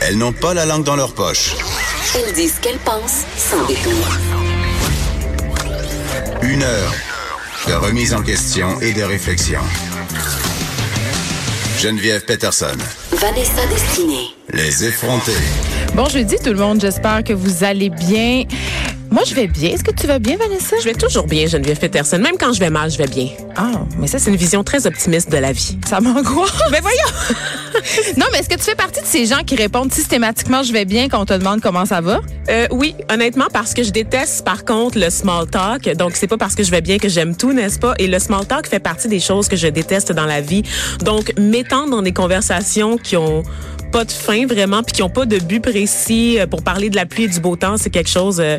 Elles n'ont pas la langue dans leur poche. Elles disent ce qu'elles pensent sans détour. Une heure de remise en question et de réflexion. Geneviève Peterson. Vanessa Destinée. Les effrontés. Bon jeudi tout le monde, j'espère que vous allez bien. Moi, je vais bien. Est-ce que tu vas bien, Vanessa? Je vais toujours bien, Geneviève Peterson. Même quand je vais mal, je vais bien. Ah, mais ça, C'est une vision très optimiste de la vie. ça m'angoisse. Mais voyons! non, mais est-ce que tu fais partie de ces gens qui répondent systématiquement je vais bien quand on te demande comment ça va? Euh, oui, honnêtement, parce que je déteste, par contre, le small talk. Donc, c'est pas parce que je vais bien que j'aime tout, n'est-ce pas? Et le small talk fait partie des choses que je déteste dans la vie. Donc, m'étendre dans des conversations qui ont pas de fin vraiment puis qui ont pas de but précis euh, pour parler de la pluie et du beau temps, c'est quelque chose euh,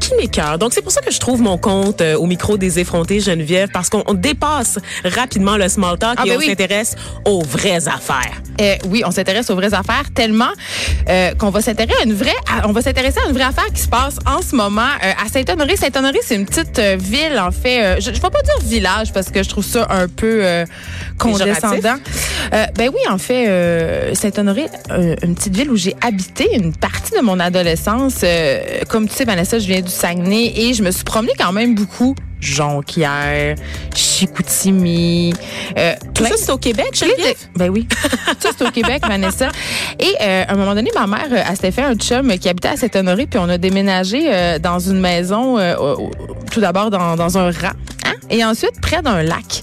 qui m'écœure. Donc c'est pour ça que je trouve mon compte euh, au micro des effrontés Geneviève parce qu'on on dépasse rapidement le small talk Ah, et ben on oui. s'intéresse aux vraies affaires. Euh, oui, on s'intéresse aux vraies affaires tellement euh, qu'on va s'intéresser à une vraie, à- on va s'intéresser à une vraie affaire qui se passe en ce moment euh, à Saint-Honoré. Saint-Honoré, c'est une petite euh, ville en fait. euh, je, je vais pas dire village parce que je trouve ça un peu euh, condescendant. Euh, ben oui, en fait, euh, Saint-Honoré, une petite ville où j'ai habité une partie de mon adolescence. Euh, comme tu sais, Vanessa, je viens du Saguenay et je me suis promenée quand même beaucoup. Jonquière, Chicoutimi, euh, Tout plein ça, c'est au Québec, Geneviève? de- Ben oui. ça, c'est au Québec, Vanessa. Et euh, à un moment donné, ma mère, euh, elle s'était fait un chum qui habitait à Saint-Honoré, puis on a déménagé euh, dans une maison, euh, tout d'abord dans, dans un rang, hein, et ensuite près d'un lac.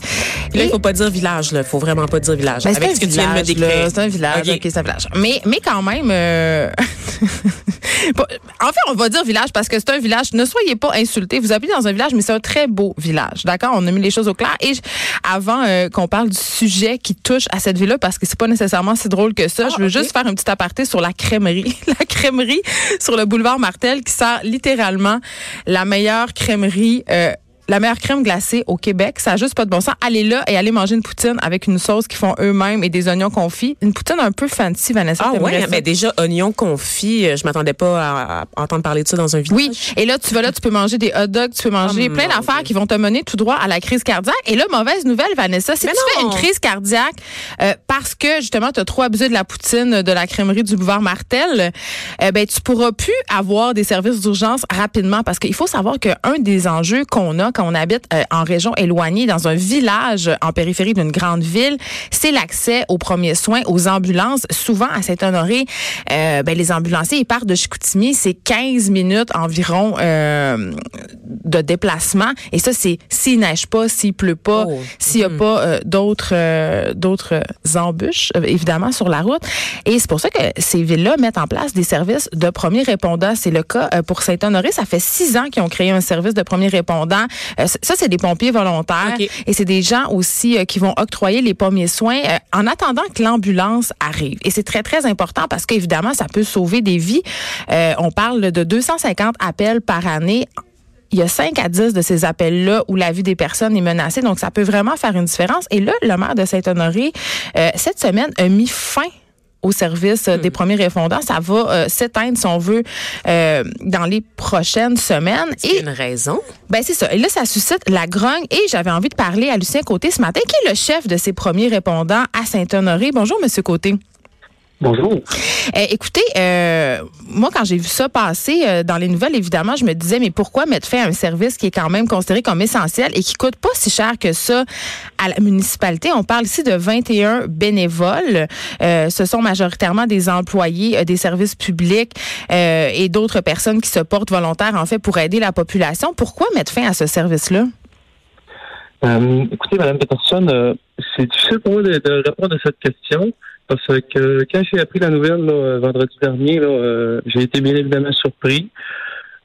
Là, il faut pas dire village, là. Faut vraiment pas dire village. ben, Avec ce que tu viens de me décrire. C'est un village, Ok. ok, c'est un village. Mais, mais quand même, euh, en fait, on va dire village parce que c'est un village. Ne soyez pas insultés. Vous habitez dans un village, mais c'est un très beau village. D'accord? On a mis les choses au clair. Et je- avant euh, qu'on parle du sujet qui touche à cette ville-là, parce que c'est pas nécessairement si drôle que ça, Ah, je veux juste faire un petit aparté sur la crèmerie. la crèmerie sur le boulevard Martel qui sert littéralement la meilleure crèmerie. euh, la meilleure crème glacée au Québec, ça a juste pas de bon sens. Allez là et allez manger une poutine avec une sauce qu'ils font eux-mêmes et des oignons confits. Une poutine un peu fancy, Vanessa. Ah ouais, mais déjà, oignon confit, euh, je m'attendais pas à, à entendre parler de ça dans un village. Oui, et là tu vas là, tu peux manger des hot dogs, tu peux manger Oh, plein d'affaires qui vont te mener tout droit à la crise cardiaque. Et là, mauvaise nouvelle, Vanessa, si Mais tu fais une crise cardiaque euh, parce que justement tu as trop abusé de la poutine de la crèmerie du boulevard Martel, euh, ben tu pourras plus avoir des services d'urgence rapidement parce qu'il faut savoir qu'un des enjeux qu'on a quand on habite euh, en région éloignée dans un village en périphérie d'une grande ville, c'est l'accès aux premiers soins, aux ambulances. Souvent à Saint-Honoré, euh, ben, les ambulanciers ils partent de Chicoutimi, c'est 15 minutes environ euh, de déplacement et ça c'est s'il neige pas, s'il pleut pas, Oh. s'il y a pas euh, d'autres euh, d'autres embûches euh, évidemment sur la route et c'est pour ça que ces villes-là mettent en place des services de premiers répondants. C'est le cas euh, pour Saint-Honoré, ça fait six ans qu'ils ont créé un service de premiers répondants. Euh, ça c'est des pompiers volontaires et c'est des gens aussi euh, qui vont octroyer les premiers soins euh, en attendant que l'ambulance arrive. Et c'est très très important parce qu'évidemment ça peut sauver des vies. On parle de 250 appels par année il y a 5 à 10 de ces appels-là où la vie des personnes est menacée. Donc, ça peut vraiment faire une différence. Et là, le maire de Saint-Honoré, euh, cette semaine, a mis fin au service euh, des premiers répondants. Ça va euh, s'éteindre, si on veut, euh, dans les prochaines semaines. Et une raison? ben c'est ça. Et là, ça suscite la grogne. Et j'avais envie de parler à Lucien Côté ce matin, qui est le chef de ces premiers répondants à Saint-Honoré. Bonjour, Monsieur Côté. Bonjour. Euh, écoutez, euh, moi, quand j'ai vu ça passer euh, dans les nouvelles, évidemment, je me disais, mais pourquoi mettre fin à un service qui est quand même considéré comme essentiel et qui coûte pas si cher que ça à la municipalité? On parle ici de 21 bénévoles. Euh, ce sont majoritairement des employés euh, des services publics et d'autres personnes qui se portent volontaires, en fait, pour aider la population. Pourquoi mettre fin à ce service-là? Euh, écoutez, Madame Peterson, euh, c'est difficile pour moi de, de répondre à cette question parce que quand j'ai appris la nouvelle là, euh, vendredi dernier, euh, j'ai été bien évidemment surpris.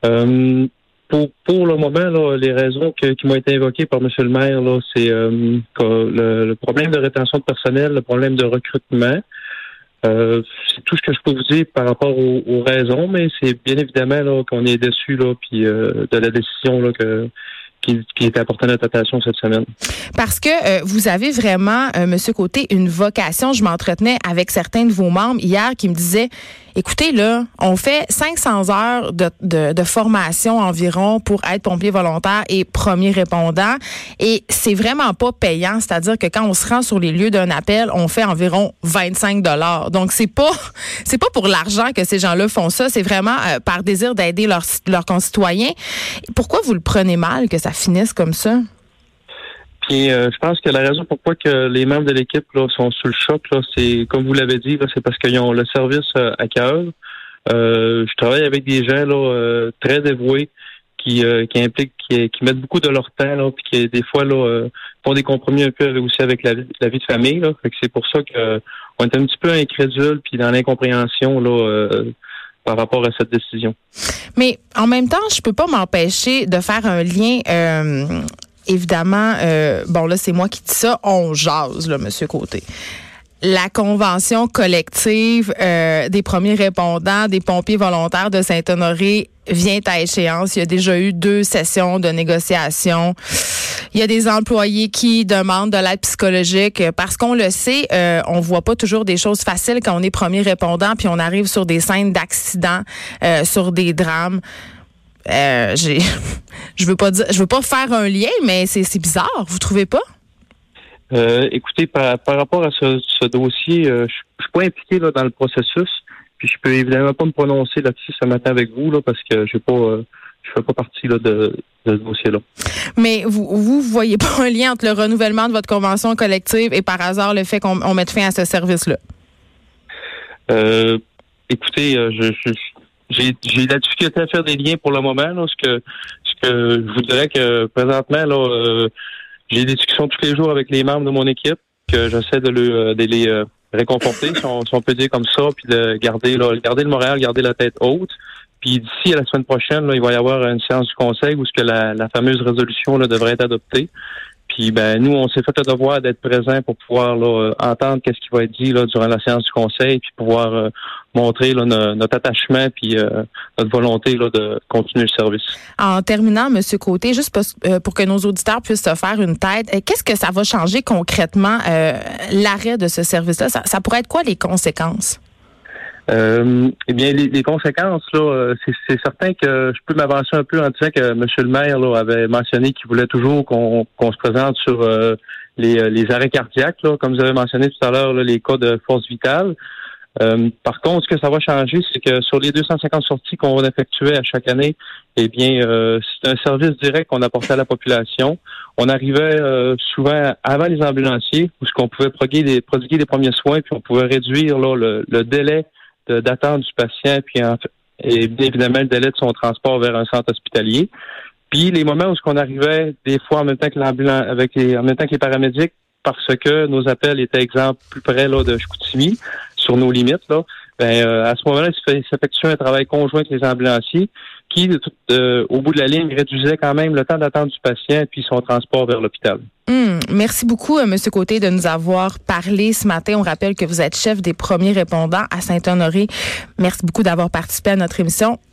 Euh, pour, pour le moment, là, les raisons que- qui m'ont été invoquées par M. le maire, c'est euh, le, le problème de rétention de personnel, le problème de recrutement. C'est tout ce que je peux vous dire par rapport aux, aux raisons, mais c'est bien évidemment qu'on est déçu là, puis de la décision là, que, qui, qui est apportée à notre attention cette semaine. Parce que euh, vous avez vraiment, euh, Monsieur Côté, une vocation. Je m'entretenais avec certains de vos membres hier qui me disaient, écoutez, là, on fait 500 heures de, de, de formation environ pour être pompier volontaire et premier répondant. Et c'est vraiment pas payant. C'est-à-dire que quand on se rend sur les lieux d'un appel, on fait environ 25 dollars. Donc, c'est pas, c'est pas pour l'argent que ces gens-là font ça. C'est vraiment euh, par désir d'aider leurs, leurs concitoyens. Pourquoi vous le prenez mal que ça finisse comme ça? Puis euh, je pense que la raison pourquoi que les membres de l'équipe là, sont sous le choc, là, c'est comme vous l'avez dit, c'est parce qu'ils ont le service euh, à cœur. Euh, je travaille avec des gens là, très dévoués qui, qui impliquent, qui, mettent beaucoup de leur temps, là, puis qui des fois là, font des compromis un peu aussi avec la, vie- de famille. Là. C'est pour ça que on est un petit peu incrédule puis dans l'incompréhension là par rapport à cette décision. Mais en même temps, je peux pas m'empêcher de faire un lien. euh, évidemment, euh, bon là, c'est moi qui dis ça. On jase, là, Monsieur Côté. La convention collective euh, des premiers répondants, des pompiers volontaires de Saint-Honoré vient à échéance. Il y a déjà eu deux sessions de négociation. Il y a des employés qui demandent de l'aide psychologique parce qu'on le sait, euh, on voit pas toujours des choses faciles quand on est premier répondant puis on arrive sur des scènes d'accidents, euh, sur des drames. Euh, j'ai, je veux pas dire, je veux pas faire un lien, mais c'est, c'est bizarre, vous trouvez pas? Euh, écoutez, par, par rapport à ce, ce dossier, euh, je je suis pas impliqué là, dans le processus. Puis je peux évidemment pas me prononcer là-dessus ce matin avec vous là, parce que j'ai pas euh, je fais pas partie là, de, de ce dossier-là. Mais vous, vous voyez pas un lien entre le renouvellement de votre convention collective et par hasard le fait qu'on on mette fin à ce service-là? Euh, écoutez, je, je- j'ai, la difficulté à faire des liens pour le moment. Là, ce que ce que je vous dirais que présentement, là, euh, j'ai des discussions tous les jours avec les membres de mon équipe, que j'essaie de, le, euh, de les euh, réconforter, si on, si on peut dire comme ça, puis de garder, là, garder le moral, garder la tête haute. Puis d'ici à la semaine prochaine, là, il va y avoir une séance du conseil où ce que la, la fameuse résolution là, devrait être adoptée. Puis ben nous, on s'est fait le devoir d'être présent pour pouvoir là, entendre qu'est-ce qui va être dit là, durant la séance du conseil, puis pouvoir euh, montrer là, no- notre attachement puis euh, notre volonté là, de continuer le service. En terminant, Monsieur Côté, juste pour, euh, pour que nos auditeurs puissent se faire une tête, euh, qu'est-ce que ça va changer concrètement l'arrêt de ce service-là? Ça pourrait être quoi les conséquences? Euh, eh bien, les, les conséquences, là, euh, c'est, certain que je peux m'avancer un peu en disant que M. le maire là, avait mentionné qu'il voulait toujours qu'on, se présente sur euh, les, euh, les arrêts cardiaques, là, comme vous avez mentionné tout à l'heure, les cas de force vitale. Euh, par contre, ce que ça va changer, c'est que sur les 250 sorties qu'on effectuait à chaque année, eh bien, euh, c'est un service direct qu'on apportait à la population. On arrivait euh, souvent avant les ambulanciers, où ce qu'on pouvait prodiguer des, prodiguer des premiers soins, puis on pouvait réduire là, le, le délai d'attente du patient, puis en- et bien évidemment le délai de son transport vers un centre hospitalier. Puis les moments où ce qu'on arrivait des fois en même temps que l'ambulance, avec les, en même temps que les paramédics, parce que nos appels étaient exemple plus près là de Chicoutimi, sur nos limites là. Ben, euh, à ce moment-là, il s'effectuait un travail conjoint avec les ambulanciers qui, euh, au bout de la ligne, réduisait quand même le temps d'attente du patient puis son transport vers l'hôpital. Hum, merci beaucoup, euh, Monsieur Côté, de nous avoir parlé ce matin. On rappelle que vous êtes chef des premiers répondants à Saint-Honoré. Merci beaucoup d'avoir participé à notre émission.